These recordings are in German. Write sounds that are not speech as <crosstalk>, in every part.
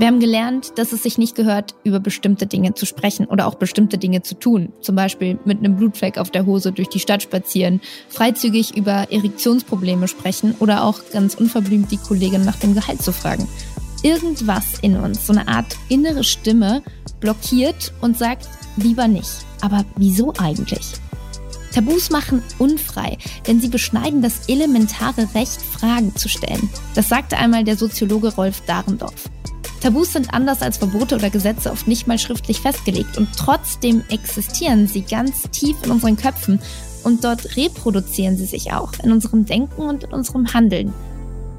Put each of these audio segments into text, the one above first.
Wir haben gelernt, dass es sich nicht gehört, über bestimmte Dinge zu sprechen oder auch bestimmte Dinge zu tun. Zum Beispiel mit einem Blutfleck auf der Hose durch die Stadt spazieren, freizügig über Erektionsprobleme sprechen oder auch ganz unverblümt die Kollegin nach dem Gehalt zu fragen. Irgendwas in uns, so eine Art innere Stimme, blockiert und sagt, lieber nicht. Aber wieso eigentlich? Tabus machen unfrei, denn sie beschneiden das elementare Recht, Fragen zu stellen. Das sagte einmal der Soziologe Rolf Dahrendorf. Tabus sind anders als Verbote oder Gesetze oft nicht mal schriftlich festgelegt und trotzdem existieren sie ganz tief in unseren Köpfen und dort reproduzieren sie sich auch in unserem Denken und in unserem Handeln.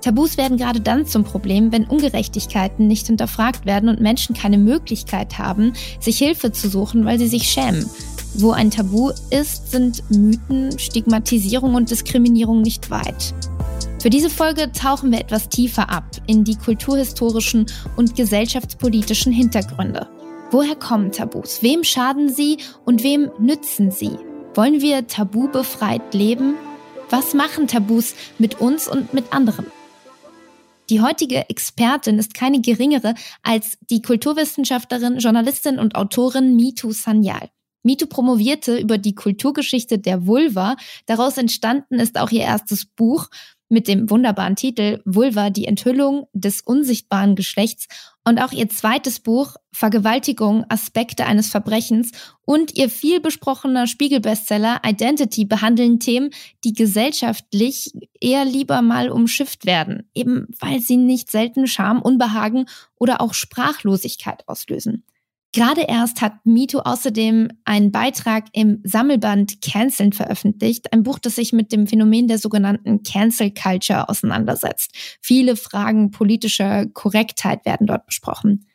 Tabus werden gerade dann zum Problem, wenn Ungerechtigkeiten nicht hinterfragt werden und Menschen keine Möglichkeit haben, sich Hilfe zu suchen, weil sie sich schämen. Wo ein Tabu ist, sind Mythen, Stigmatisierung und Diskriminierung nicht weit. Für diese Folge tauchen wir etwas tiefer ab in die kulturhistorischen und gesellschaftspolitischen Hintergründe. Woher kommen Tabus? Wem schaden sie und wem nützen sie? Wollen wir tabubefreit leben? Was machen Tabus mit uns und mit anderen? Die heutige Expertin ist keine geringere als die Kulturwissenschaftlerin, Journalistin und Autorin Mitu Sanyal. Mitu promovierte über die Kulturgeschichte der Vulva. Daraus entstanden ist auch ihr erstes Buch mit dem wunderbaren Titel Vulva, die Enthüllung des unsichtbaren Geschlechts und auch ihr zweites Buch Vergewaltigung, Aspekte eines Verbrechens und ihr viel besprochener Spiegelbestseller Identity behandeln Themen, die gesellschaftlich eher lieber mal umschifft werden, eben weil sie nicht selten Scham, Unbehagen oder auch Sprachlosigkeit auslösen. Gerade erst hat MeToo außerdem einen Beitrag im Sammelband Canceln veröffentlicht, ein Buch, das sich mit dem Phänomen der sogenannten Cancel Culture auseinandersetzt. Viele Fragen politischer Korrektheit werden dort besprochen.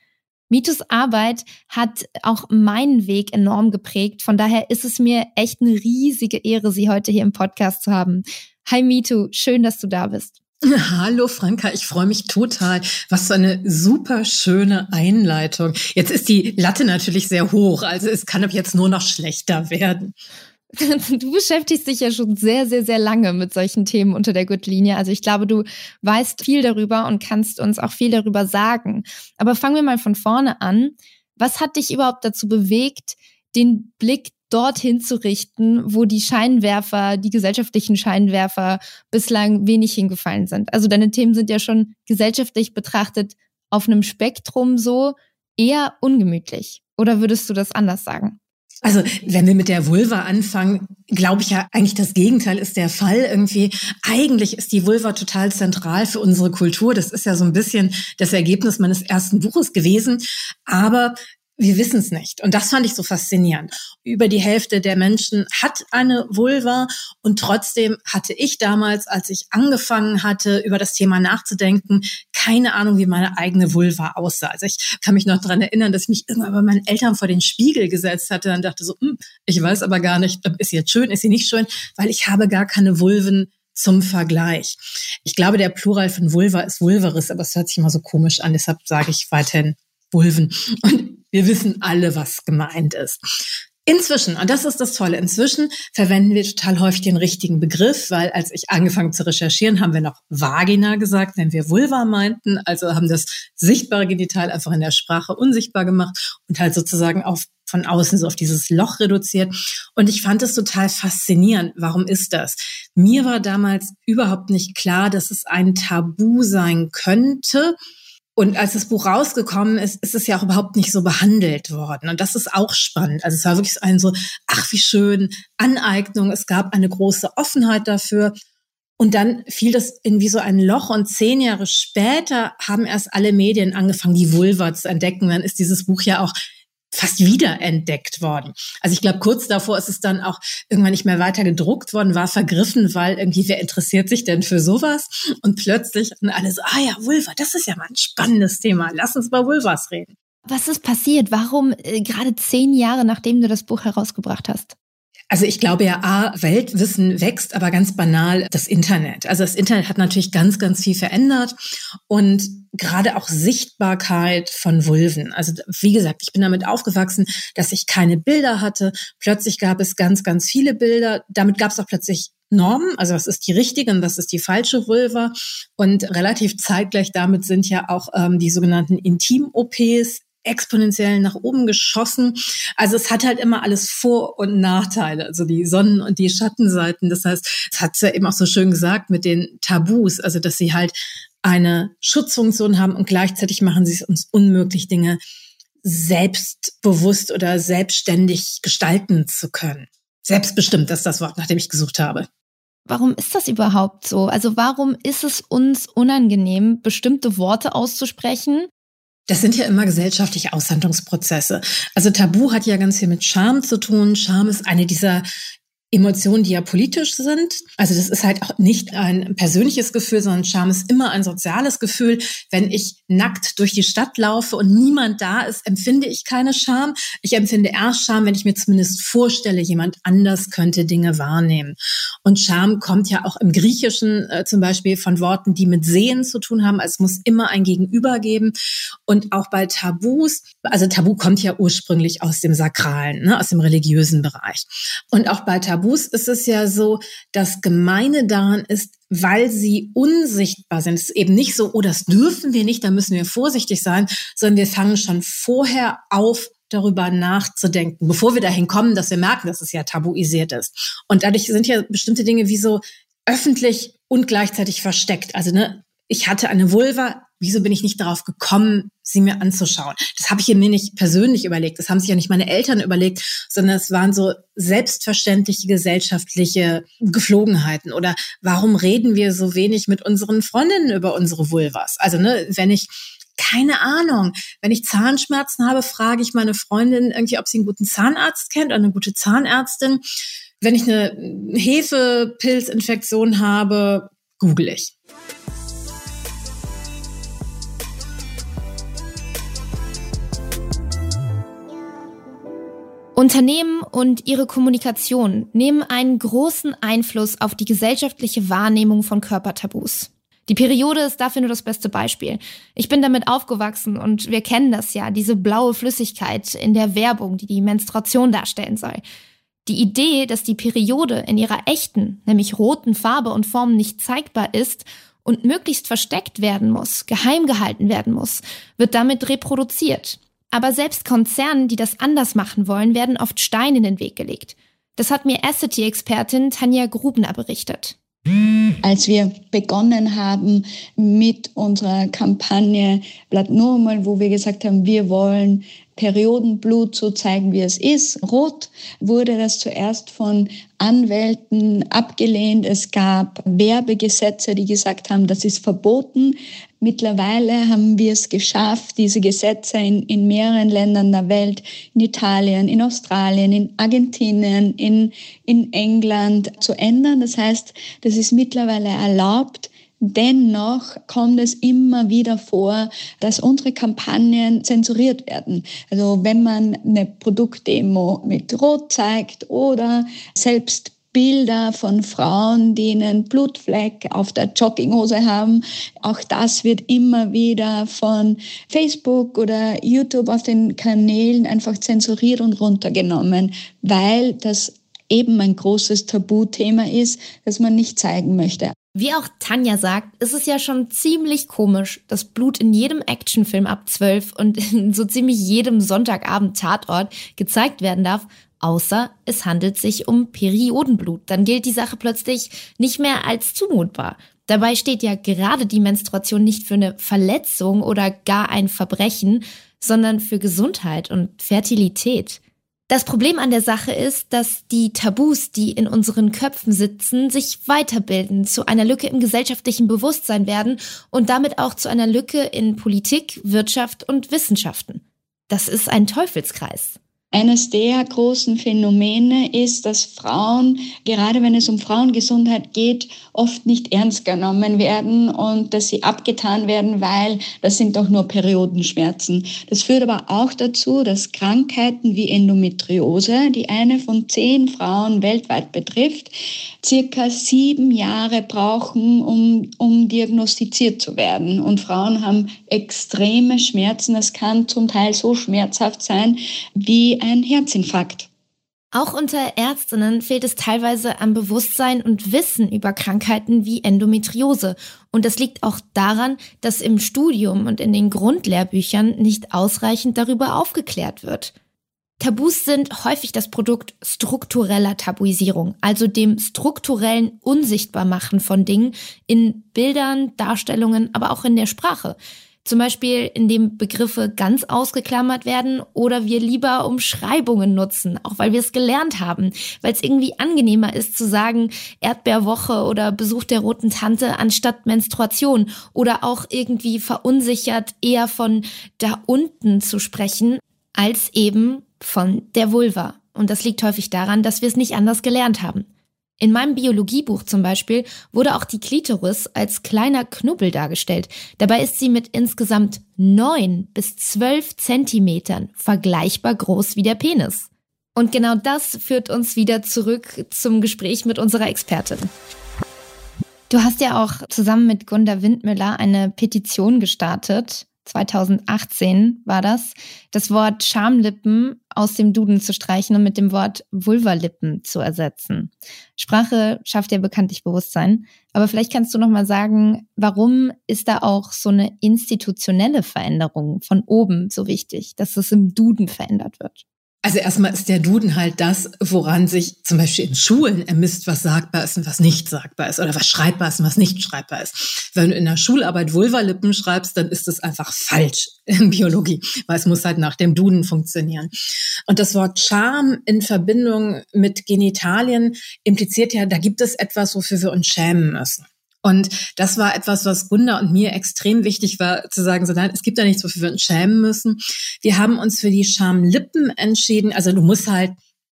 Mitus Arbeit hat auch meinen Weg enorm geprägt. Von daher ist es mir echt eine riesige Ehre, Sie heute hier im Podcast zu haben. Hi Mitu, schön, dass du da bist. <laughs> Hallo Franka, ich freue mich total. Was für eine super schöne Einleitung. Jetzt ist die Latte natürlich sehr hoch, also es kann ab jetzt nur noch schlechter werden. <laughs> Du beschäftigst dich ja schon sehr, sehr, sehr lange mit solchen Themen unter der Gürtellinie. Also ich glaube, du weißt viel darüber und kannst uns auch viel darüber sagen. Aber fangen wir mal von vorne an. Was hat dich überhaupt dazu bewegt, den Blick dorthin zu richten, wo die Scheinwerfer, die gesellschaftlichen Scheinwerfer bislang wenig hingefallen sind. Also deine Themen sind ja schon gesellschaftlich betrachtet auf einem Spektrum so eher ungemütlich. Oder würdest du das anders sagen? Also, wenn wir mit der Vulva anfangen, glaube ich ja eigentlich das Gegenteil ist der Fall. Irgendwie, eigentlich ist die Vulva total zentral für unsere Kultur. Das ist ja so ein bisschen das Ergebnis meines ersten Buches gewesen. Aber wir wissen es nicht. Und das fand ich so faszinierend. Über die Hälfte der Menschen hat eine Vulva und trotzdem hatte ich damals, als ich angefangen hatte, über das Thema nachzudenken, keine Ahnung, wie meine eigene Vulva aussah. Also ich kann mich noch dran erinnern, dass ich mich irgendwann bei meinen Eltern vor den Spiegel gesetzt hatte und dachte so, hm, ich weiß aber gar nicht, ist sie jetzt schön, ist sie nicht schön, weil ich habe gar keine Vulven zum Vergleich. Ich glaube, der Plural von Vulva ist Vulveris, aber es hört sich immer so komisch an, deshalb sage ich weiterhin Vulven. Und wir wissen alle, was gemeint ist. Inzwischen, und das ist das Tolle, inzwischen verwenden wir total häufig den richtigen Begriff, weil als ich angefangen zu recherchieren, haben wir noch Vagina gesagt, wenn wir Vulva meinten, also haben das sichtbare Genital einfach in der Sprache unsichtbar gemacht und halt sozusagen auf von außen so auf dieses Loch reduziert. Und ich fand es total faszinierend. Warum ist das? Mir war damals überhaupt nicht klar, dass es ein Tabu sein könnte, und als das Buch rausgekommen ist, ist es ja auch überhaupt nicht so behandelt worden. Und das ist auch spannend. Also es war wirklich ein so, ach wie schön, Aneignung. Es gab eine große Offenheit dafür. Und dann fiel das in wie so ein Loch und zehn Jahre später haben erst alle Medien angefangen, die Vulva zu entdecken. Dann ist dieses Buch ja auch fast wiederentdeckt worden. Also ich glaube, kurz davor ist es dann auch irgendwann nicht mehr weiter gedruckt worden, war vergriffen, weil irgendwie, wer interessiert sich denn für sowas? Und plötzlich und alle so, ah ja, Vulva, das ist ja mal ein spannendes Thema. Lass uns über Vulvas reden. Was ist passiert? Warum äh, gerade zehn Jahre, nachdem du das Buch herausgebracht hast? Also ich glaube ja, A, Weltwissen wächst, aber ganz banal das Internet. Also das Internet hat natürlich ganz, ganz viel verändert und gerade auch Sichtbarkeit von Vulven. Also wie gesagt, ich bin damit aufgewachsen, dass ich keine Bilder hatte. Plötzlich gab es ganz, ganz viele Bilder. Damit gab es auch plötzlich Normen, also das ist die richtige und das ist die falsche Vulva. Und relativ zeitgleich damit sind ja auch ähm, die sogenannten Intim-OPs exponentiell nach oben geschossen. Also es hat halt immer alles Vor- und Nachteile, also die Sonnen- und die Schattenseiten. Das heißt, es hat ja eben auch so schön gesagt mit den Tabus, also dass sie halt eine Schutzfunktion haben und gleichzeitig machen sie es uns unmöglich, Dinge selbstbewusst oder selbstständig gestalten zu können. Selbstbestimmt, ist das Wort, nach dem ich gesucht habe. Warum ist das überhaupt so? Also warum ist es uns unangenehm, bestimmte Worte auszusprechen? Das sind ja immer gesellschaftliche Aushandlungsprozesse. Also Tabu hat ja ganz viel mit Scham zu tun. Scham ist eine dieser Emotionen, die ja politisch sind. Also das ist halt auch nicht ein persönliches Gefühl, sondern Scham ist immer ein soziales Gefühl. Wenn ich nackt durch die Stadt laufe und niemand da ist, empfinde ich keine Scham. Ich empfinde erst Scham, wenn ich mir zumindest vorstelle, jemand anders könnte Dinge wahrnehmen. Und Scham kommt ja auch im Griechischen äh, zum Beispiel von Worten, die mit Sehen zu tun haben. Also es muss immer ein Gegenüber geben. Und auch bei Tabus, also Tabu kommt ja ursprünglich aus dem Sakralen, ne, aus dem religiösen Bereich. Und auch bei Tabu Tabus ist es ja so, das Gemeine daran ist, weil sie unsichtbar sind. Es ist eben nicht so, oh, das dürfen wir nicht, da müssen wir vorsichtig sein, sondern wir fangen schon vorher auf, darüber nachzudenken, bevor wir dahin kommen, dass wir merken, dass es ja tabuisiert ist. Und dadurch sind ja bestimmte Dinge wie so öffentlich und gleichzeitig versteckt. Also ne, ich hatte eine Vulva, wieso bin ich nicht darauf gekommen, sie mir anzuschauen? Das habe ich mir nicht persönlich überlegt, das haben sich ja nicht meine Eltern überlegt, sondern es waren so selbstverständliche gesellschaftliche Geflogenheiten. Oder warum reden wir so wenig mit unseren Freundinnen über unsere Vulvas? Also, ne, wenn ich keine Ahnung. Wenn ich Zahnschmerzen habe, frage ich meine Freundin irgendwie, ob sie einen guten Zahnarzt kennt oder eine gute Zahnärztin. Wenn ich eine Hefepilzinfektion habe, google ich. Unternehmen und ihre Kommunikation nehmen einen großen Einfluss auf die gesellschaftliche Wahrnehmung von Körpertabus. Die Periode ist dafür nur das beste Beispiel. Ich bin damit aufgewachsen und wir kennen das ja, diese blaue Flüssigkeit in der Werbung, die die Menstruation darstellen soll. Die Idee, dass die Periode in ihrer echten, nämlich roten Farbe und Form nicht zeigbar ist und möglichst versteckt werden muss, geheim gehalten werden muss, wird damit reproduziert. Aber selbst Konzernen, die das anders machen wollen, werden oft Steine in den Weg gelegt. Das hat mir Essity-Expertin Tanja Grubner berichtet. Als wir begonnen haben mit unserer Kampagne Blatt Normal, wo wir gesagt haben, wir wollen Periodenblut so zeigen, wie es ist, rot, wurde das zuerst von Anwälten abgelehnt. Es gab Werbegesetze, die gesagt haben, das ist verboten. Mittlerweile haben wir es geschafft, diese Gesetze in, in mehreren Ländern der Welt, in Italien, in Australien, in Argentinien, in, in England zu ändern. Das heißt, das ist mittlerweile erlaubt, Dennoch kommt es immer wieder vor, dass unsere Kampagnen zensuriert werden. Also wenn man eine Produktdemo mit Rot zeigt oder selbst Bilder von Frauen, die einen Blutfleck auf der Jogginghose haben. Auch das wird immer wieder von Facebook oder YouTube auf den Kanälen einfach zensuriert und runtergenommen, weil das eben ein großes Tabuthema ist, das man nicht zeigen möchte. Wie auch Tanja sagt, ist es ja schon ziemlich komisch, dass Blut in jedem Actionfilm ab 12 und <laughs> in so ziemlich jedem Sonntagabend Tatort gezeigt werden darf, außer es handelt sich um Periodenblut. Dann gilt die Sache plötzlich nicht mehr als zumutbar. Dabei steht ja gerade die Menstruation nicht für eine Verletzung oder gar ein Verbrechen, sondern für Gesundheit und Fertilität. Das Problem an der Sache ist, dass die Tabus, die in unseren Köpfen sitzen, sich weiterbilden, zu einer Lücke im gesellschaftlichen Bewusstsein werden und damit auch zu einer Lücke in Politik, Wirtschaft und Wissenschaften. Das ist ein Teufelskreis. Eines der großen Phänomene ist, dass Frauen, gerade wenn es um Frauengesundheit geht, oft nicht ernst genommen werden und dass sie abgetan werden, weil das sind doch nur Periodenschmerzen. Das führt aber auch dazu, dass Krankheiten wie Endometriose, die eine von zehn Frauen weltweit betrifft, circa sieben Jahre brauchen, um, um diagnostiziert zu werden. Und Frauen haben extreme Schmerzen. Es kann zum Teil so schmerzhaft sein wie ein Herzinfarkt. Auch unter Ärztinnen fehlt es teilweise am Bewusstsein und Wissen über Krankheiten wie Endometriose. Und das liegt auch daran, dass im Studium und in den Grundlehrbüchern nicht ausreichend darüber aufgeklärt wird. Tabus sind häufig das Produkt struktureller Tabuisierung, also dem strukturellen Unsichtbarmachen von Dingen in Bildern, Darstellungen, aber auch in der Sprache. Zum Beispiel, indem Begriffe ganz ausgeklammert werden oder wir lieber Umschreibungen nutzen, auch weil wir es gelernt haben, weil es irgendwie angenehmer ist zu sagen Erdbeerwoche oder Besuch der roten Tante anstatt Menstruation oder auch irgendwie verunsichert eher von da unten zu sprechen, als eben von der Vulva. Und das liegt häufig daran, dass wir es nicht anders gelernt haben. In meinem Biologiebuch zum Beispiel wurde auch die Klitoris als kleiner Knubbel dargestellt. Dabei ist sie mit insgesamt neun bis zwölf Zentimetern vergleichbar groß wie der Penis. Und genau das führt uns wieder zurück zum Gespräch mit unserer Expertin. Du hast ja auch zusammen mit Gunda Windmüller eine Petition gestartet, 2018 war das, das Wort Schamlippen aus dem Duden zu streichen und mit dem Wort Vulvalippen zu ersetzen. Sprache schafft ja bekanntlich Bewusstsein, aber vielleicht kannst du noch mal sagen, warum ist da auch so eine institutionelle Veränderung von oben so wichtig, dass es im Duden verändert wird? Also erstmal ist der Duden halt das, woran sich zum Beispiel in Schulen ermisst, was sagbar ist und was nicht sagbar ist oder was schreibbar ist und was nicht schreibbar ist. Wenn du in der Schularbeit Vulvalippen schreibst, dann ist das einfach falsch <laughs> in Biologie, weil es muss halt nach dem Duden funktionieren. Und das Wort Charme in Verbindung mit Genitalien impliziert ja, da gibt es etwas, wofür wir uns schämen müssen. Und das war etwas, was Gunda und mir extrem wichtig war, zu sagen, so nein, es gibt da nichts, wofür wir uns schämen müssen. Wir haben uns für die Schamlippen entschieden. Also du musst halt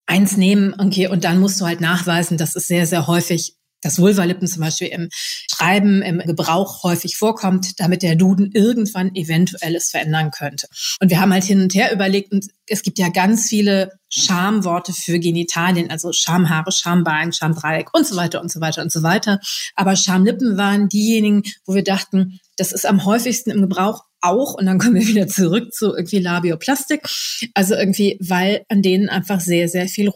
eins nehmen, okay, und dann musst du halt nachweisen, dass es sehr, sehr häufig dass Vulvalippen zum Beispiel im Schreiben, im Gebrauch häufig vorkommt, damit der Duden irgendwann eventuelles verändern könnte. Und wir haben halt hin und her überlegt und es gibt ja ganz viele Schamworte für Genitalien, also Schamhaare, Schambein, Schamdreieck und so weiter und so weiter und so weiter. Aber Schamlippen waren diejenigen, wo wir dachten, das ist am häufigsten im Gebrauch auch, und dann kommen wir wieder zurück zu irgendwie Labioplastik. Also irgendwie, weil an denen einfach sehr, sehr viel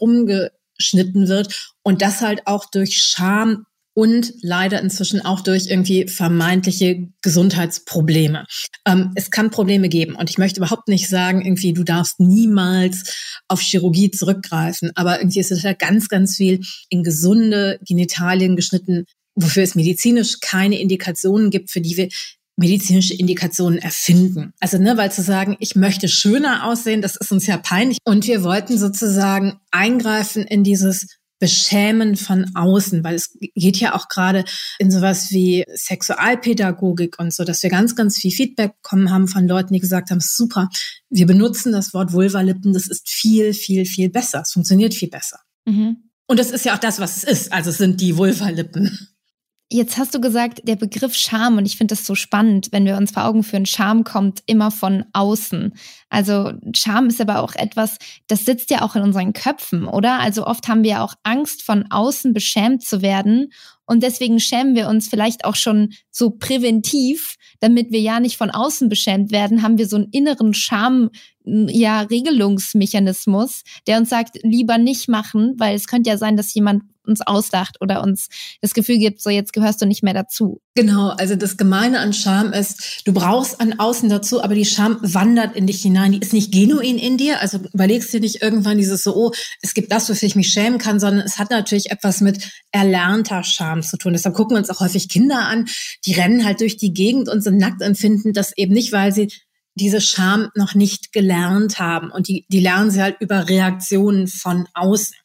rumgeschnitten wird. Und das halt auch durch Scham und leider inzwischen auch durch irgendwie vermeintliche Gesundheitsprobleme. Ähm, es kann Probleme geben. Und ich möchte überhaupt nicht sagen, irgendwie du darfst niemals auf Chirurgie zurückgreifen, aber irgendwie ist es ja ganz, ganz viel in gesunde Genitalien geschnitten, wofür es medizinisch keine Indikationen gibt, für die wir medizinische Indikationen erfinden. Also, ne, weil zu sagen, ich möchte schöner aussehen, das ist uns ja peinlich. Und wir wollten sozusagen eingreifen in dieses Beschämen von außen, weil es geht ja auch gerade in sowas wie Sexualpädagogik und so, dass wir ganz, ganz viel Feedback bekommen haben von Leuten, die gesagt haben, super, wir benutzen das Wort Vulvalippen, das ist viel, viel, viel besser, es funktioniert viel besser. Mhm. Und das ist ja auch das, was es ist, also es sind die Vulvalippen. Jetzt hast du gesagt, der Begriff Scham, und ich finde das so spannend, wenn wir uns vor Augen führen, Scham kommt immer von außen. Also Scham ist aber auch etwas, das sitzt ja auch in unseren Köpfen, oder? Also oft haben wir auch Angst, von außen beschämt zu werden. Und deswegen schämen wir uns vielleicht auch schon so präventiv, damit wir ja nicht von außen beschämt werden, haben wir so einen inneren Scham, ja, Regelungsmechanismus, der uns sagt, lieber nicht machen, weil es könnte ja sein, dass jemand uns auslacht oder uns das Gefühl gibt, so jetzt gehörst du nicht mehr dazu. Genau, also das Gemeine an Scham ist, du brauchst an außen dazu, aber die Scham wandert in dich hinein. Die ist nicht genuin in dir, also überlegst dir nicht irgendwann dieses so, oh, es gibt das, wofür ich mich schämen kann, sondern es hat natürlich etwas mit erlernter Scham zu tun. Deshalb gucken wir uns auch häufig Kinder an, die rennen halt durch die Gegend und sind nackt empfinden das eben nicht, weil sie diese Scham noch nicht gelernt haben. Und die, die lernen sie halt über Reaktionen von außen.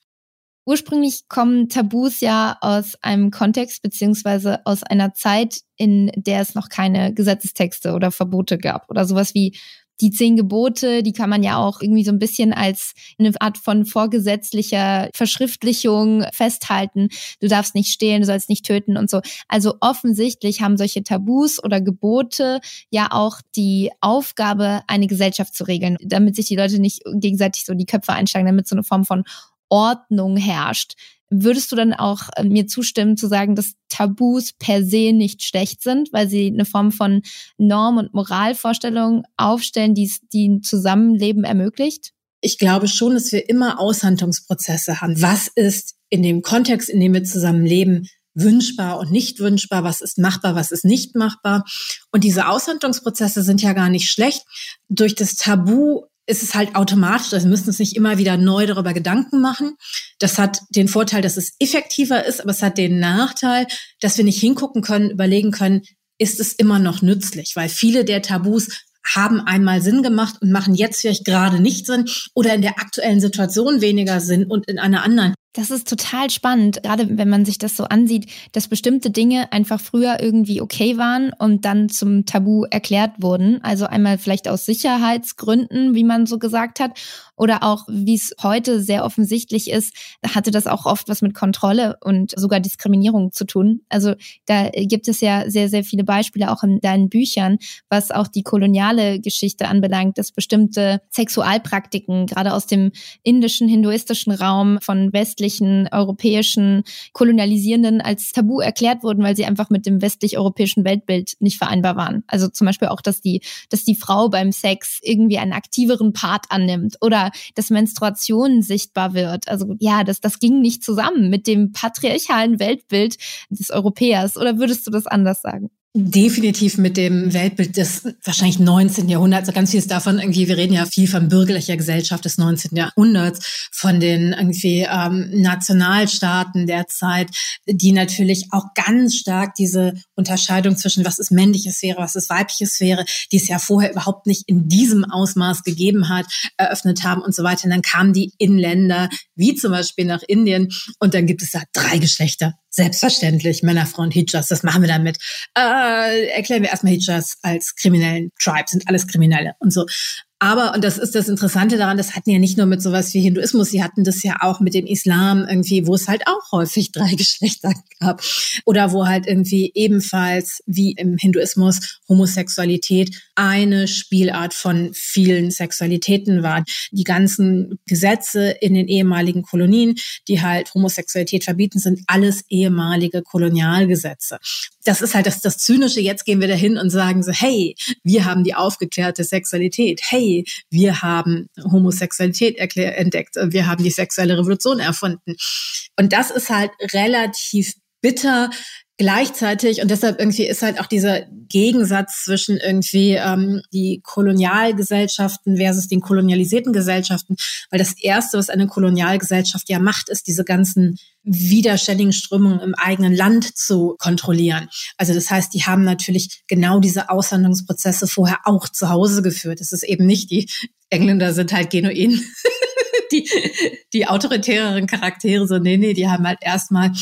Ursprünglich kommen Tabus ja aus einem Kontext beziehungsweise aus einer Zeit, in der es noch keine Gesetzestexte oder Verbote gab oder sowas wie die zehn Gebote, die kann man ja auch irgendwie so ein bisschen als eine Art von vorgesetzlicher Verschriftlichung festhalten. Du darfst nicht stehlen, du sollst nicht töten und so. Also offensichtlich haben solche Tabus oder Gebote ja auch die Aufgabe, eine Gesellschaft zu regeln, damit sich die Leute nicht gegenseitig so die Köpfe einschlagen, damit so eine Form von Ordnung herrscht. Würdest du dann auch äh, mir zustimmen zu sagen, dass Tabus per se nicht schlecht sind, weil sie eine Form von Norm- und Moralvorstellung aufstellen, die, ein Zusammenleben ermöglicht? ich glaube schon, dass wir immer Aushandlungsprozesse haben. Was ist in dem Kontext, in dem wir zusammen leben, wünschbar und nicht wünschbar, was ist machbar, was ist nicht machbar. Und diese Aushandlungsprozesse sind ja gar nicht schlecht. Durch das Tabu ist es halt automatisch, also wir müssen uns nicht immer wieder neu darüber Gedanken machen. Das hat den Vorteil, dass es effektiver ist, aber es hat den Nachteil, dass wir nicht hingucken können, überlegen können, ist es immer noch nützlich, weil viele der Tabus haben einmal Sinn gemacht und machen jetzt vielleicht gerade nicht Sinn oder in der aktuellen Situation weniger Sinn und in einer anderen das ist total spannend, gerade wenn man sich das so ansieht, dass bestimmte Dinge einfach früher irgendwie okay waren und dann zum Tabu erklärt wurden. Also einmal vielleicht aus Sicherheitsgründen, wie man so gesagt hat, oder auch, wie es heute sehr offensichtlich ist, hatte das auch oft was mit Kontrolle und sogar Diskriminierung zu tun. Also da gibt es ja sehr, sehr viele Beispiele auch in deinen Büchern, was auch die koloniale Geschichte anbelangt, dass bestimmte Sexualpraktiken, gerade aus dem indischen, hinduistischen Raum von westlichen, europäischen Kolonialisierenden als Tabu erklärt wurden, weil sie einfach mit dem westlich-europäischen Weltbild nicht vereinbar waren. Also zum Beispiel auch, dass die, dass die Frau beim Sex irgendwie einen aktiveren Part annimmt oder dass Menstruation sichtbar wird. Also ja, das, das ging nicht zusammen mit dem patriarchalen Weltbild des Europäers. Oder würdest du das anders sagen? Definitiv mit dem Weltbild des wahrscheinlich 19. Jahrhunderts. Also ganz vieles davon irgendwie, wir reden ja viel von bürgerlicher Gesellschaft des 19. Jahrhunderts, von den irgendwie ähm, Nationalstaaten der Zeit, die natürlich auch ganz stark diese Unterscheidung zwischen was ist männliche Sphäre, was ist weibliche Sphäre, die es ja vorher überhaupt nicht in diesem Ausmaß gegeben hat, eröffnet haben und so weiter. Und dann kamen die in Länder wie zum Beispiel nach Indien und dann gibt es da drei Geschlechter Selbstverständlich, Männer, Frauen, Hijaz, das machen wir damit. Äh, erklären wir erstmal Hijaz als kriminellen Tribe, sind alles Kriminelle und so. Aber, und das ist das Interessante daran, das hatten ja nicht nur mit sowas wie Hinduismus, sie hatten das ja auch mit dem Islam irgendwie, wo es halt auch häufig <laughs> drei Geschlechter gab. Oder wo halt irgendwie ebenfalls wie im Hinduismus Homosexualität eine Spielart von vielen Sexualitäten war. Die ganzen Gesetze in den ehemaligen Kolonien, die halt Homosexualität verbieten, sind alles ehemalige Kolonialgesetze. Das ist halt das, das Zynische. Jetzt gehen wir dahin und sagen so, hey, wir haben die aufgeklärte Sexualität. Hey, wir haben Homosexualität entdeckt, wir haben die sexuelle Revolution erfunden. Und das ist halt relativ bitter, gleichzeitig und deshalb irgendwie ist halt auch dieser Gegensatz zwischen irgendwie ähm, die Kolonialgesellschaften versus den kolonialisierten Gesellschaften, weil das erste, was eine Kolonialgesellschaft ja macht, ist diese ganzen widerständigen Strömungen im eigenen Land zu kontrollieren. Also das heißt, die haben natürlich genau diese Aushandlungsprozesse vorher auch zu Hause geführt. Es ist eben nicht die Engländer sind halt genuin <laughs> die, die autoritäreren Charaktere so, nee, nee, die haben halt erstmal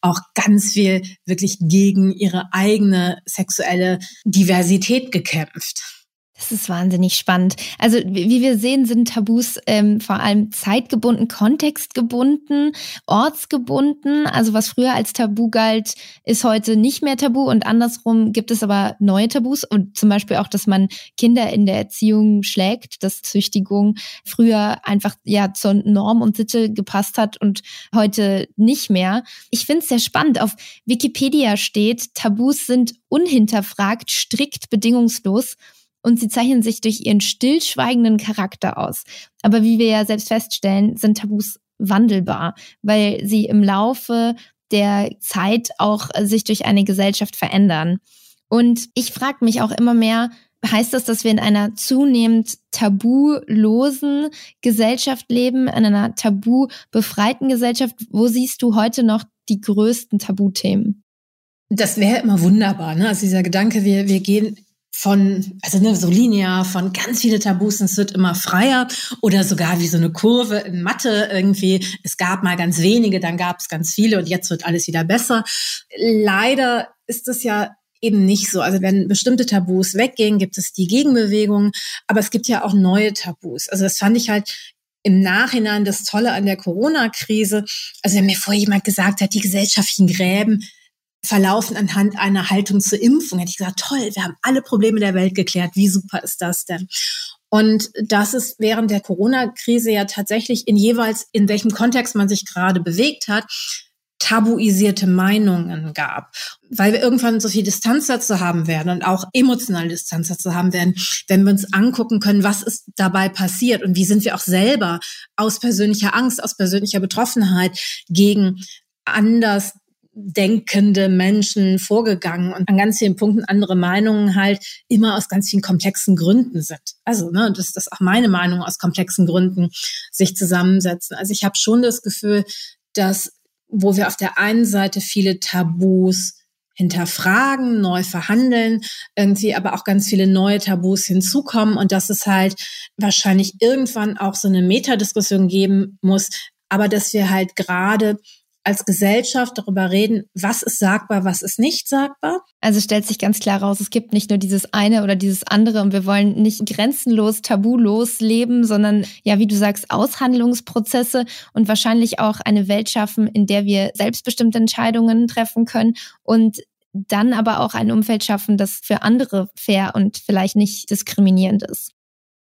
auch ganz viel wirklich gegen ihre eigene sexuelle Diversität gekämpft. Das ist wahnsinnig spannend. Also wie wir sehen, sind Tabus ähm, vor allem zeitgebunden, kontextgebunden, ortsgebunden. Also was früher als Tabu galt, ist heute nicht mehr Tabu und andersrum gibt es aber neue Tabus und zum Beispiel auch, dass man Kinder in der Erziehung schlägt, dass Züchtigung früher einfach ja zur Norm und Sitte gepasst hat und heute nicht mehr. Ich finde es sehr spannend. Auf Wikipedia steht, Tabus sind unhinterfragt, strikt bedingungslos und sie zeichnen sich durch ihren stillschweigenden Charakter aus. Aber wie wir ja selbst feststellen, sind Tabus wandelbar, weil sie im Laufe der Zeit auch sich durch eine Gesellschaft verändern. Und ich frage mich auch immer mehr, heißt das, dass wir in einer zunehmend tabulosen Gesellschaft leben, in einer tabubefreiten Gesellschaft? Wo siehst du heute noch die größten Tabuthemen? Das wäre immer wunderbar, ne? Also dieser Gedanke, wir, wir gehen von, also ne, so linear, von ganz viele Tabus, es wird immer freier oder sogar wie so eine Kurve in Mathe irgendwie. Es gab mal ganz wenige, dann gab es ganz viele und jetzt wird alles wieder besser. Leider ist es ja eben nicht so. Also wenn bestimmte Tabus weggehen, gibt es die Gegenbewegung, aber es gibt ja auch neue Tabus. Also das fand ich halt im Nachhinein das Tolle an der Corona-Krise. Also wenn mir vorher jemand gesagt hat, die gesellschaftlichen Gräben, verlaufen anhand einer Haltung zur Impfung, hätte ich gesagt, toll, wir haben alle Probleme der Welt geklärt. Wie super ist das denn? Und das ist während der Corona-Krise ja tatsächlich in jeweils, in welchem Kontext man sich gerade bewegt hat, tabuisierte Meinungen gab, weil wir irgendwann so viel Distanz dazu haben werden und auch emotionale Distanz dazu haben werden, wenn wir uns angucken können, was ist dabei passiert und wie sind wir auch selber aus persönlicher Angst, aus persönlicher Betroffenheit gegen anders denkende Menschen vorgegangen und an ganz vielen Punkten andere Meinungen halt immer aus ganz vielen komplexen Gründen sind. Also, ne, das auch meine Meinung aus komplexen Gründen sich zusammensetzen. Also ich habe schon das Gefühl, dass wo wir auf der einen Seite viele Tabus hinterfragen, neu verhandeln, irgendwie aber auch ganz viele neue Tabus hinzukommen und dass es halt wahrscheinlich irgendwann auch so eine Metadiskussion geben muss, aber dass wir halt gerade als Gesellschaft darüber reden, was ist sagbar, was ist nicht sagbar. Also stellt sich ganz klar raus, es gibt nicht nur dieses eine oder dieses andere und wir wollen nicht grenzenlos, tabulos leben, sondern ja, wie du sagst, Aushandlungsprozesse und wahrscheinlich auch eine Welt schaffen, in der wir selbstbestimmte Entscheidungen treffen können und dann aber auch ein Umfeld schaffen, das für andere fair und vielleicht nicht diskriminierend ist.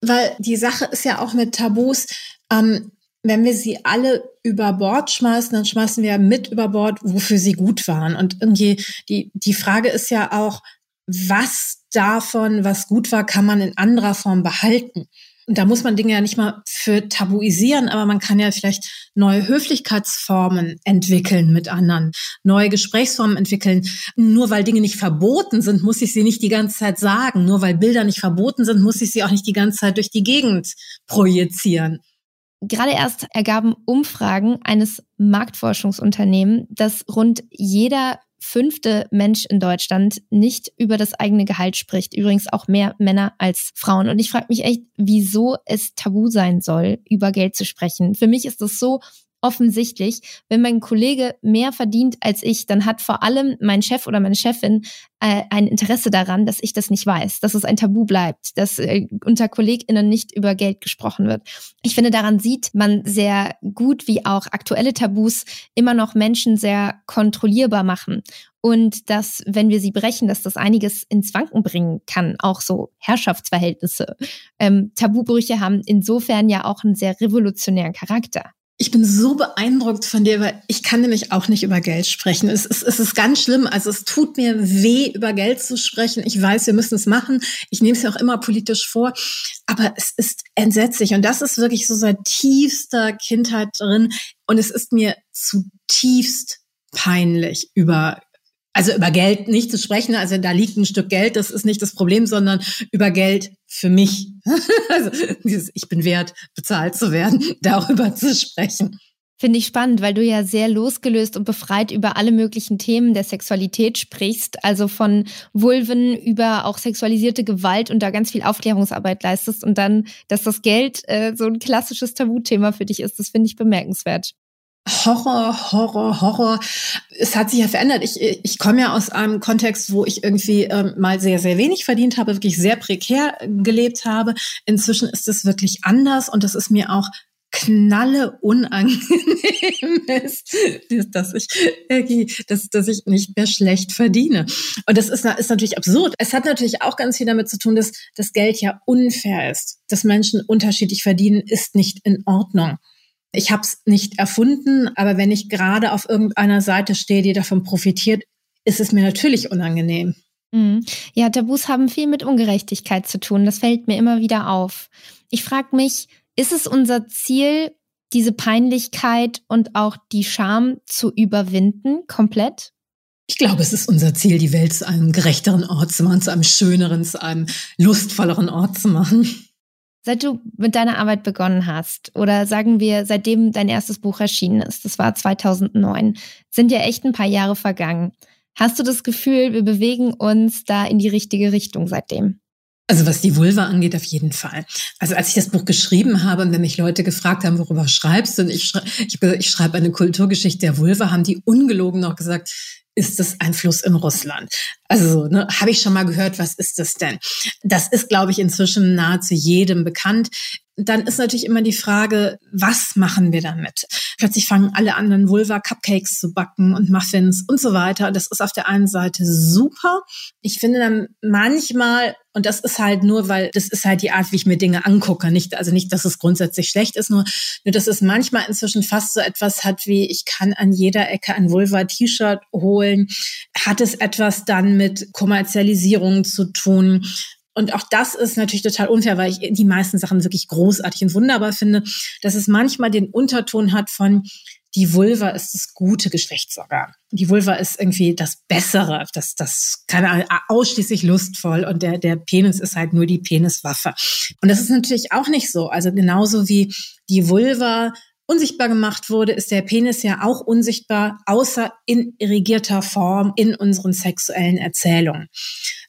Weil die Sache ist ja auch mit Tabus, ähm, wenn wir sie alle über Bord schmeißen, dann schmeißen wir mit über Bord, wofür sie gut waren. Und irgendwie die, die Frage ist ja auch, was davon, was gut war, kann man in anderer Form behalten? Und da muss man Dinge ja nicht mal für tabuisieren, aber man kann ja vielleicht neue Höflichkeitsformen entwickeln mit anderen, neue Gesprächsformen entwickeln. Nur weil Dinge nicht verboten sind, muss ich sie nicht die ganze Zeit sagen. Nur weil Bilder nicht verboten sind, muss ich sie auch nicht die ganze Zeit durch die Gegend projizieren. Gerade erst ergaben Umfragen eines Marktforschungsunternehmens, dass rund jeder fünfte Mensch in Deutschland nicht über das eigene Gehalt spricht. Übrigens auch mehr Männer als Frauen. Und ich frage mich echt, wieso es tabu sein soll, über Geld zu sprechen. Für mich ist es so offensichtlich, wenn mein Kollege mehr verdient als ich, dann hat vor allem mein Chef oder meine Chefin äh, ein Interesse daran, dass ich das nicht weiß, dass es ein Tabu bleibt, dass äh, unter KollegInnen nicht über Geld gesprochen wird. Ich finde, daran sieht man sehr gut, wie auch aktuelle Tabus immer noch Menschen sehr kontrollierbar machen. Und dass, wenn wir sie brechen, dass das einiges ins Wanken bringen kann, auch so Herrschaftsverhältnisse. Ähm, Tabubrüche haben insofern ja auch einen sehr revolutionären Charakter. Ich bin so beeindruckt von dir, weil ich kann nämlich auch nicht über Geld sprechen. Es, es, es ist ganz schlimm. Also es tut mir weh, über Geld zu sprechen. Ich weiß, wir müssen es machen. Ich nehme es ja auch immer politisch vor. Aber es ist entsetzlich. Und das ist wirklich so seit tiefster Kindheit drin. Und es ist mir zutiefst peinlich, über also über Geld nicht zu sprechen, also da liegt ein Stück Geld, das ist nicht das Problem, sondern über Geld für mich. <laughs> also dieses, ich bin wert, bezahlt zu werden, <laughs> darüber zu sprechen. Finde ich spannend, weil du ja sehr losgelöst und befreit über alle möglichen Themen der Sexualität sprichst, also von Vulven über auch sexualisierte Gewalt und da ganz viel Aufklärungsarbeit leistest und dann, dass das Geld äh, so ein klassisches Tabuthema für dich ist, das finde ich bemerkenswert. Horror, Horror, Horror. Es hat sich ja verändert. Ich, ich komme ja aus einem Kontext, wo ich irgendwie ähm, mal sehr, sehr wenig verdient habe, wirklich sehr prekär gelebt habe. Inzwischen ist es wirklich anders und das ist mir auch knalle unangenehm <laughs> ist, dass ich dass, dass ich nicht mehr schlecht verdiene. Und das ist, ist natürlich absurd. Es hat natürlich auch ganz viel damit zu tun, dass das Geld ja unfair ist. Dass Menschen unterschiedlich verdienen, ist nicht in Ordnung. Ich habe es nicht erfunden, aber wenn ich gerade auf irgendeiner Seite stehe, die davon profitiert, ist es mir natürlich unangenehm. Mhm. Ja, Tabus haben viel mit Ungerechtigkeit zu tun. Das fällt mir immer wieder auf. Ich frage mich, ist es unser Ziel, diese Peinlichkeit und auch die Scham zu überwinden, komplett? Ich glaube, es ist unser Ziel, die Welt zu einem gerechteren Ort zu machen, zu einem schöneren, zu einem lustvolleren Ort zu machen. Seit du mit deiner Arbeit begonnen hast oder sagen wir, seitdem dein erstes Buch erschienen ist, das war 2009, sind ja echt ein paar Jahre vergangen. Hast du das Gefühl, wir bewegen uns da in die richtige Richtung seitdem? Also was die Vulva angeht, auf jeden Fall. Also als ich das Buch geschrieben habe und wenn mich Leute gefragt haben, worüber schreibst du, und ich, schrei ich, ich schreibe eine Kulturgeschichte der Vulva, haben die ungelogen noch gesagt, ist es ein Fluss in Russland? Also, ne, habe ich schon mal gehört, was ist das denn? Das ist, glaube ich, inzwischen nahezu jedem bekannt dann ist natürlich immer die Frage, was machen wir damit? Plötzlich fangen alle anderen Vulva-Cupcakes zu backen und Muffins und so weiter. Das ist auf der einen Seite super. Ich finde dann manchmal, und das ist halt nur, weil das ist halt die Art, wie ich mir Dinge angucke. Nicht, also nicht, dass es grundsätzlich schlecht ist, nur, nur dass es manchmal inzwischen fast so etwas hat wie, ich kann an jeder Ecke ein Vulva-T-Shirt holen. Hat es etwas dann mit Kommerzialisierung zu tun? und auch das ist natürlich total unfair, weil ich die meisten Sachen wirklich großartig und wunderbar finde, dass es manchmal den Unterton hat von die Vulva ist das gute Geschlechtsorgan. Die Vulva ist irgendwie das Bessere, das, das keine Ahnung, ausschließlich lustvoll und der, der Penis ist halt nur die Peniswaffe. Und das ist natürlich auch nicht so. Also genauso wie die Vulva unsichtbar gemacht wurde, ist der Penis ja auch unsichtbar, außer in irrigierter Form in unseren sexuellen Erzählungen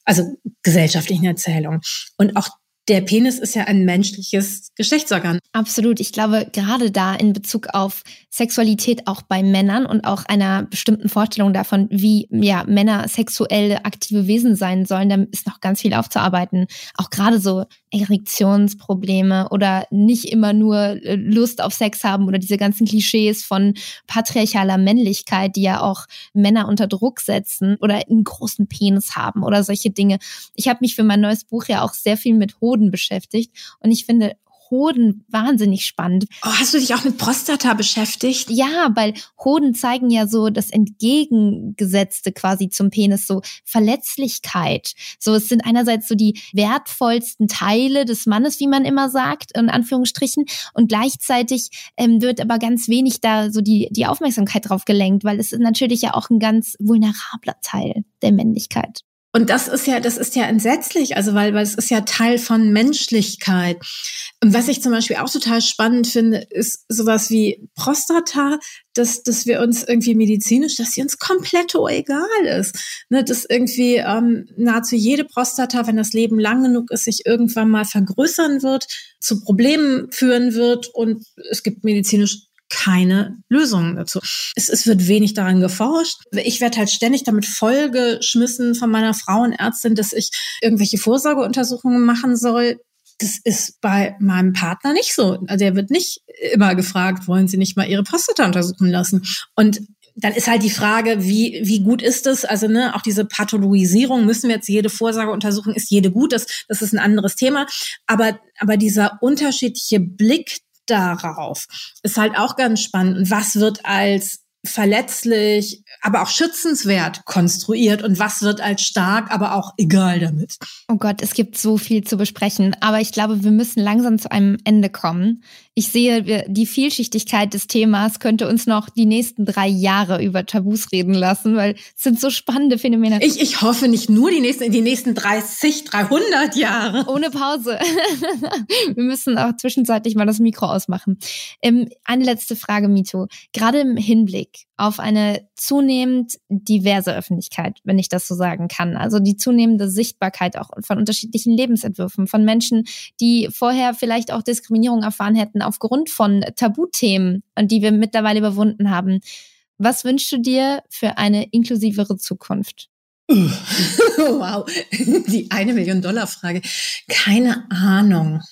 also gesellschaftlichen Erzählungen. Und auch der Penis ist ja ein menschliches Geschlechtsorgan. Absolut. Ich glaube, gerade da in Bezug auf Sexualität auch bei Männern und auch einer bestimmten Vorstellung davon, wie ja Männer sexuelle aktive Wesen sein sollen, da ist noch ganz viel aufzuarbeiten. Auch gerade so Erektionsprobleme oder nicht immer nur äh, Lust auf Sex haben oder diese ganzen Klischees von patriarchaler Männlichkeit, die ja auch Männer unter Druck setzen oder einen großen Penis haben oder solche Dinge. Ich habe mich für mein neues Buch ja auch sehr viel mit Hoden beschäftigt und ich finde, Hoden wahnsinnig spannend. Oh, hast du dich auch mit Prostata beschäftigt? Ja, weil Hoden zeigen ja so das Entgegengesetzte quasi zum Penis, so Verletzlichkeit. So, es sind einerseits so die wertvollsten Teile des Mannes, wie man immer sagt, in Anführungsstrichen, und gleichzeitig ähm, wird aber ganz wenig da so die, die Aufmerksamkeit drauf gelenkt, weil es ist natürlich ja auch ein ganz vulnerabler Teil der Männlichkeit. Und das ist ja, das ist ja entsetzlich, also weil, weil es ist ja Teil von Menschlichkeit. Und was ich zum Beispiel auch total spannend finde, ist sowas wie Prostata, dass, dass wir uns irgendwie medizinisch, dass sie uns komplett egal ist. Ne, dass irgendwie ähm, nahezu jede Prostata, wenn das Leben lang genug ist, sich irgendwann mal vergrößern wird, zu Problemen führen wird und es gibt medizinisch keine Lösungen dazu. Es, es wird wenig daran geforscht. Ich werde halt ständig damit vollgeschmissen von meiner Frauenärztin, dass ich irgendwelche Vorsorgeuntersuchungen machen soll. Das ist bei meinem Partner nicht so. Also er wird nicht immer gefragt, wollen Sie nicht mal Ihre Prostata untersuchen lassen? Und dann ist halt die Frage, wie, wie gut ist es? Also ne, auch diese Pathologisierung, müssen wir jetzt jede Vorsorgeuntersuchung, ist jede gut? Das, das ist ein anderes Thema. Aber, aber dieser unterschiedliche Blick darauf ist halt auch ganz spannend. Und was wird als verletzlich, aber auch schützenswert konstruiert und was wird als stark, aber auch egal damit. Oh Gott, es gibt so viel zu besprechen, aber ich glaube, wir müssen langsam zu einem Ende kommen. Ich sehe, die Vielschichtigkeit des Themas könnte uns noch die nächsten drei Jahre über Tabus reden lassen, weil es sind so spannende Phänomene. Ich, ich hoffe nicht nur die nächsten, die nächsten 30, 300 Jahre. Ohne Pause. <laughs> wir müssen auch zwischenzeitlich mal das Mikro ausmachen. Ähm, eine letzte Frage, Mito. Gerade im Hinblick auf eine zunehmend diverse Öffentlichkeit, wenn ich das so sagen kann. Also die zunehmende Sichtbarkeit auch von unterschiedlichen Lebensentwürfen, von Menschen, die vorher vielleicht auch Diskriminierung erfahren hätten aufgrund von Tabuthemen, die wir mittlerweile überwunden haben. Was wünschst du dir für eine inklusivere Zukunft? <laughs> wow, die eine Million Dollar Frage. Keine Ahnung.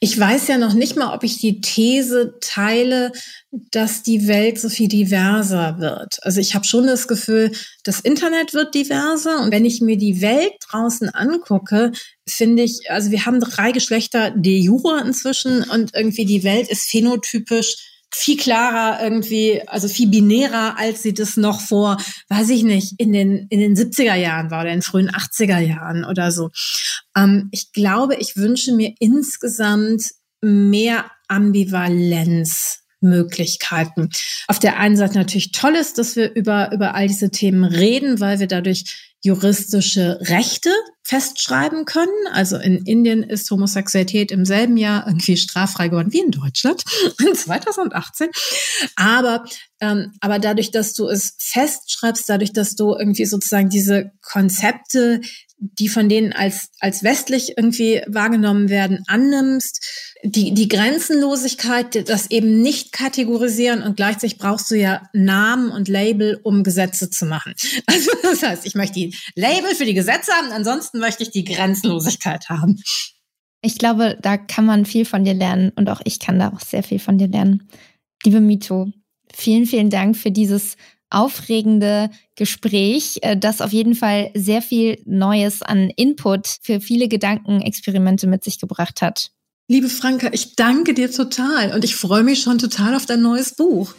Ich weiß ja noch nicht mal, ob ich die These teile, dass die Welt so viel diverser wird. Also ich habe schon das Gefühl, das Internet wird diverser und wenn ich mir die Welt draußen angucke, finde ich, also wir haben drei Geschlechter de jure inzwischen und irgendwie die Welt ist phänotypisch viel klarer irgendwie, also viel binärer, als sie das noch vor, weiß ich nicht, in den, in den 70er Jahren war oder in frühen 80er Jahren oder so. Ähm, ich glaube, ich wünsche mir insgesamt mehr Ambivalenzmöglichkeiten. Auf der einen Seite natürlich toll ist, dass wir über, über all diese Themen reden, weil wir dadurch juristische Rechte festschreiben können. Also in Indien ist Homosexualität im selben Jahr irgendwie straffrei geworden wie in Deutschland <laughs> in 2018. Aber ähm, aber dadurch, dass du es festschreibst, dadurch, dass du irgendwie sozusagen diese Konzepte, die von denen als, als westlich irgendwie wahrgenommen werden, annimmst, die, die Grenzenlosigkeit, das eben nicht kategorisieren und gleichzeitig brauchst du ja Namen und Label, um Gesetze zu machen. <laughs> Also das heißt, ich möchte die Label für die Gesetze haben, ansonsten möchte ich die Grenzenlosigkeit haben. Ich glaube, da kann man viel von dir lernen und auch ich kann da auch sehr viel von dir lernen. Liebe Mito, Vielen, vielen Dank für dieses aufregende Gespräch, äh, das auf jeden Fall sehr viel Neues an Input für viele Gedankenexperimente mit sich gebracht hat. Liebe Franka, ich danke dir total und ich freue mich schon total auf dein neues Buch.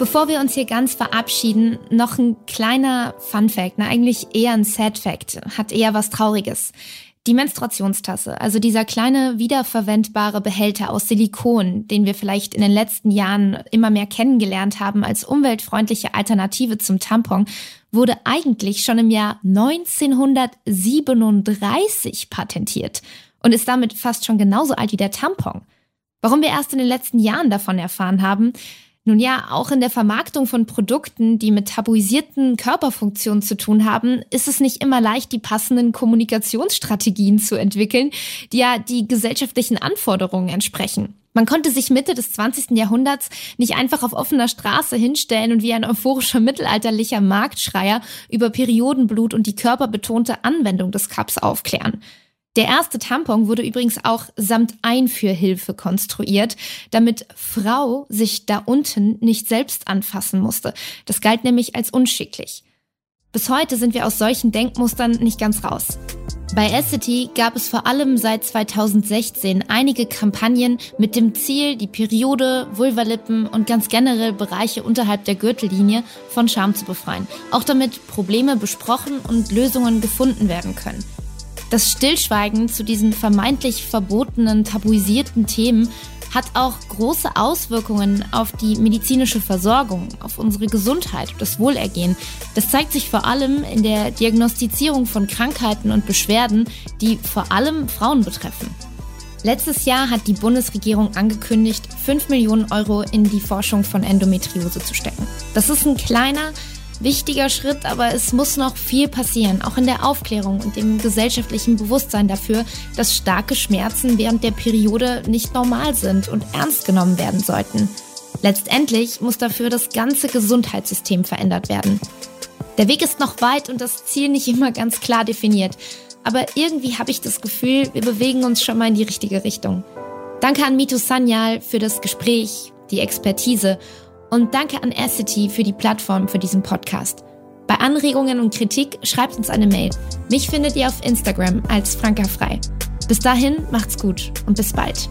Bevor wir uns hier ganz verabschieden, noch ein kleiner Fun Fact, ne? eigentlich eher ein Sad Fact, hat eher was Trauriges. Die Menstruationstasse, also dieser kleine wiederverwendbare Behälter aus Silikon, den wir vielleicht in den letzten Jahren immer mehr kennengelernt haben als umweltfreundliche Alternative zum Tampon, wurde eigentlich schon im Jahr 1937 patentiert und ist damit fast schon genauso alt wie der Tampon. Warum wir erst in den letzten Jahren davon erfahren haben, nun ja, auch in der Vermarktung von Produkten, die mit tabuisierten Körperfunktionen zu tun haben, ist es nicht immer leicht, die passenden Kommunikationsstrategien zu entwickeln, die ja die gesellschaftlichen Anforderungen entsprechen. Man konnte sich Mitte des 20. Jahrhunderts nicht einfach auf offener Straße hinstellen und wie ein euphorischer mittelalterlicher Marktschreier über Periodenblut und die körperbetonte Anwendung des Cups aufklären. Der erste Tampon wurde übrigens auch samt Einführhilfe konstruiert, damit Frau sich da unten nicht selbst anfassen musste. Das galt nämlich als unschicklich. Bis heute sind wir aus solchen Denkmustern nicht ganz raus. Bei Essity gab es vor allem seit 2016 einige Kampagnen mit dem Ziel, die Periode, Vulvalippen und ganz generell Bereiche unterhalb der Gürtellinie von Scham zu befreien. Auch damit Probleme besprochen und Lösungen gefunden werden können. Das Stillschweigen zu diesen vermeintlich verbotenen, tabuisierten Themen hat auch große Auswirkungen auf die medizinische Versorgung, auf unsere Gesundheit, das Wohlergehen. Das zeigt sich vor allem in der Diagnostizierung von Krankheiten und Beschwerden, die vor allem Frauen betreffen. Letztes Jahr hat die Bundesregierung angekündigt, 5 Millionen Euro in die Forschung von Endometriose zu stecken. Das ist ein kleiner, wichtiger Schritt, aber es muss noch viel passieren, auch in der Aufklärung und dem gesellschaftlichen Bewusstsein dafür, dass starke Schmerzen während der Periode nicht normal sind und ernst genommen werden sollten. Letztendlich muss dafür das ganze Gesundheitssystem verändert werden. Der Weg ist noch weit und das Ziel nicht immer ganz klar definiert, aber irgendwie habe ich das Gefühl, wir bewegen uns schon mal in die richtige Richtung. Danke an Mito Sanyal für das Gespräch, die Expertise und danke an Acity für die Plattform für diesen Podcast. Bei Anregungen und Kritik schreibt uns eine Mail. Mich findet ihr auf Instagram als Franka Frei. Bis dahin, macht's gut und bis bald.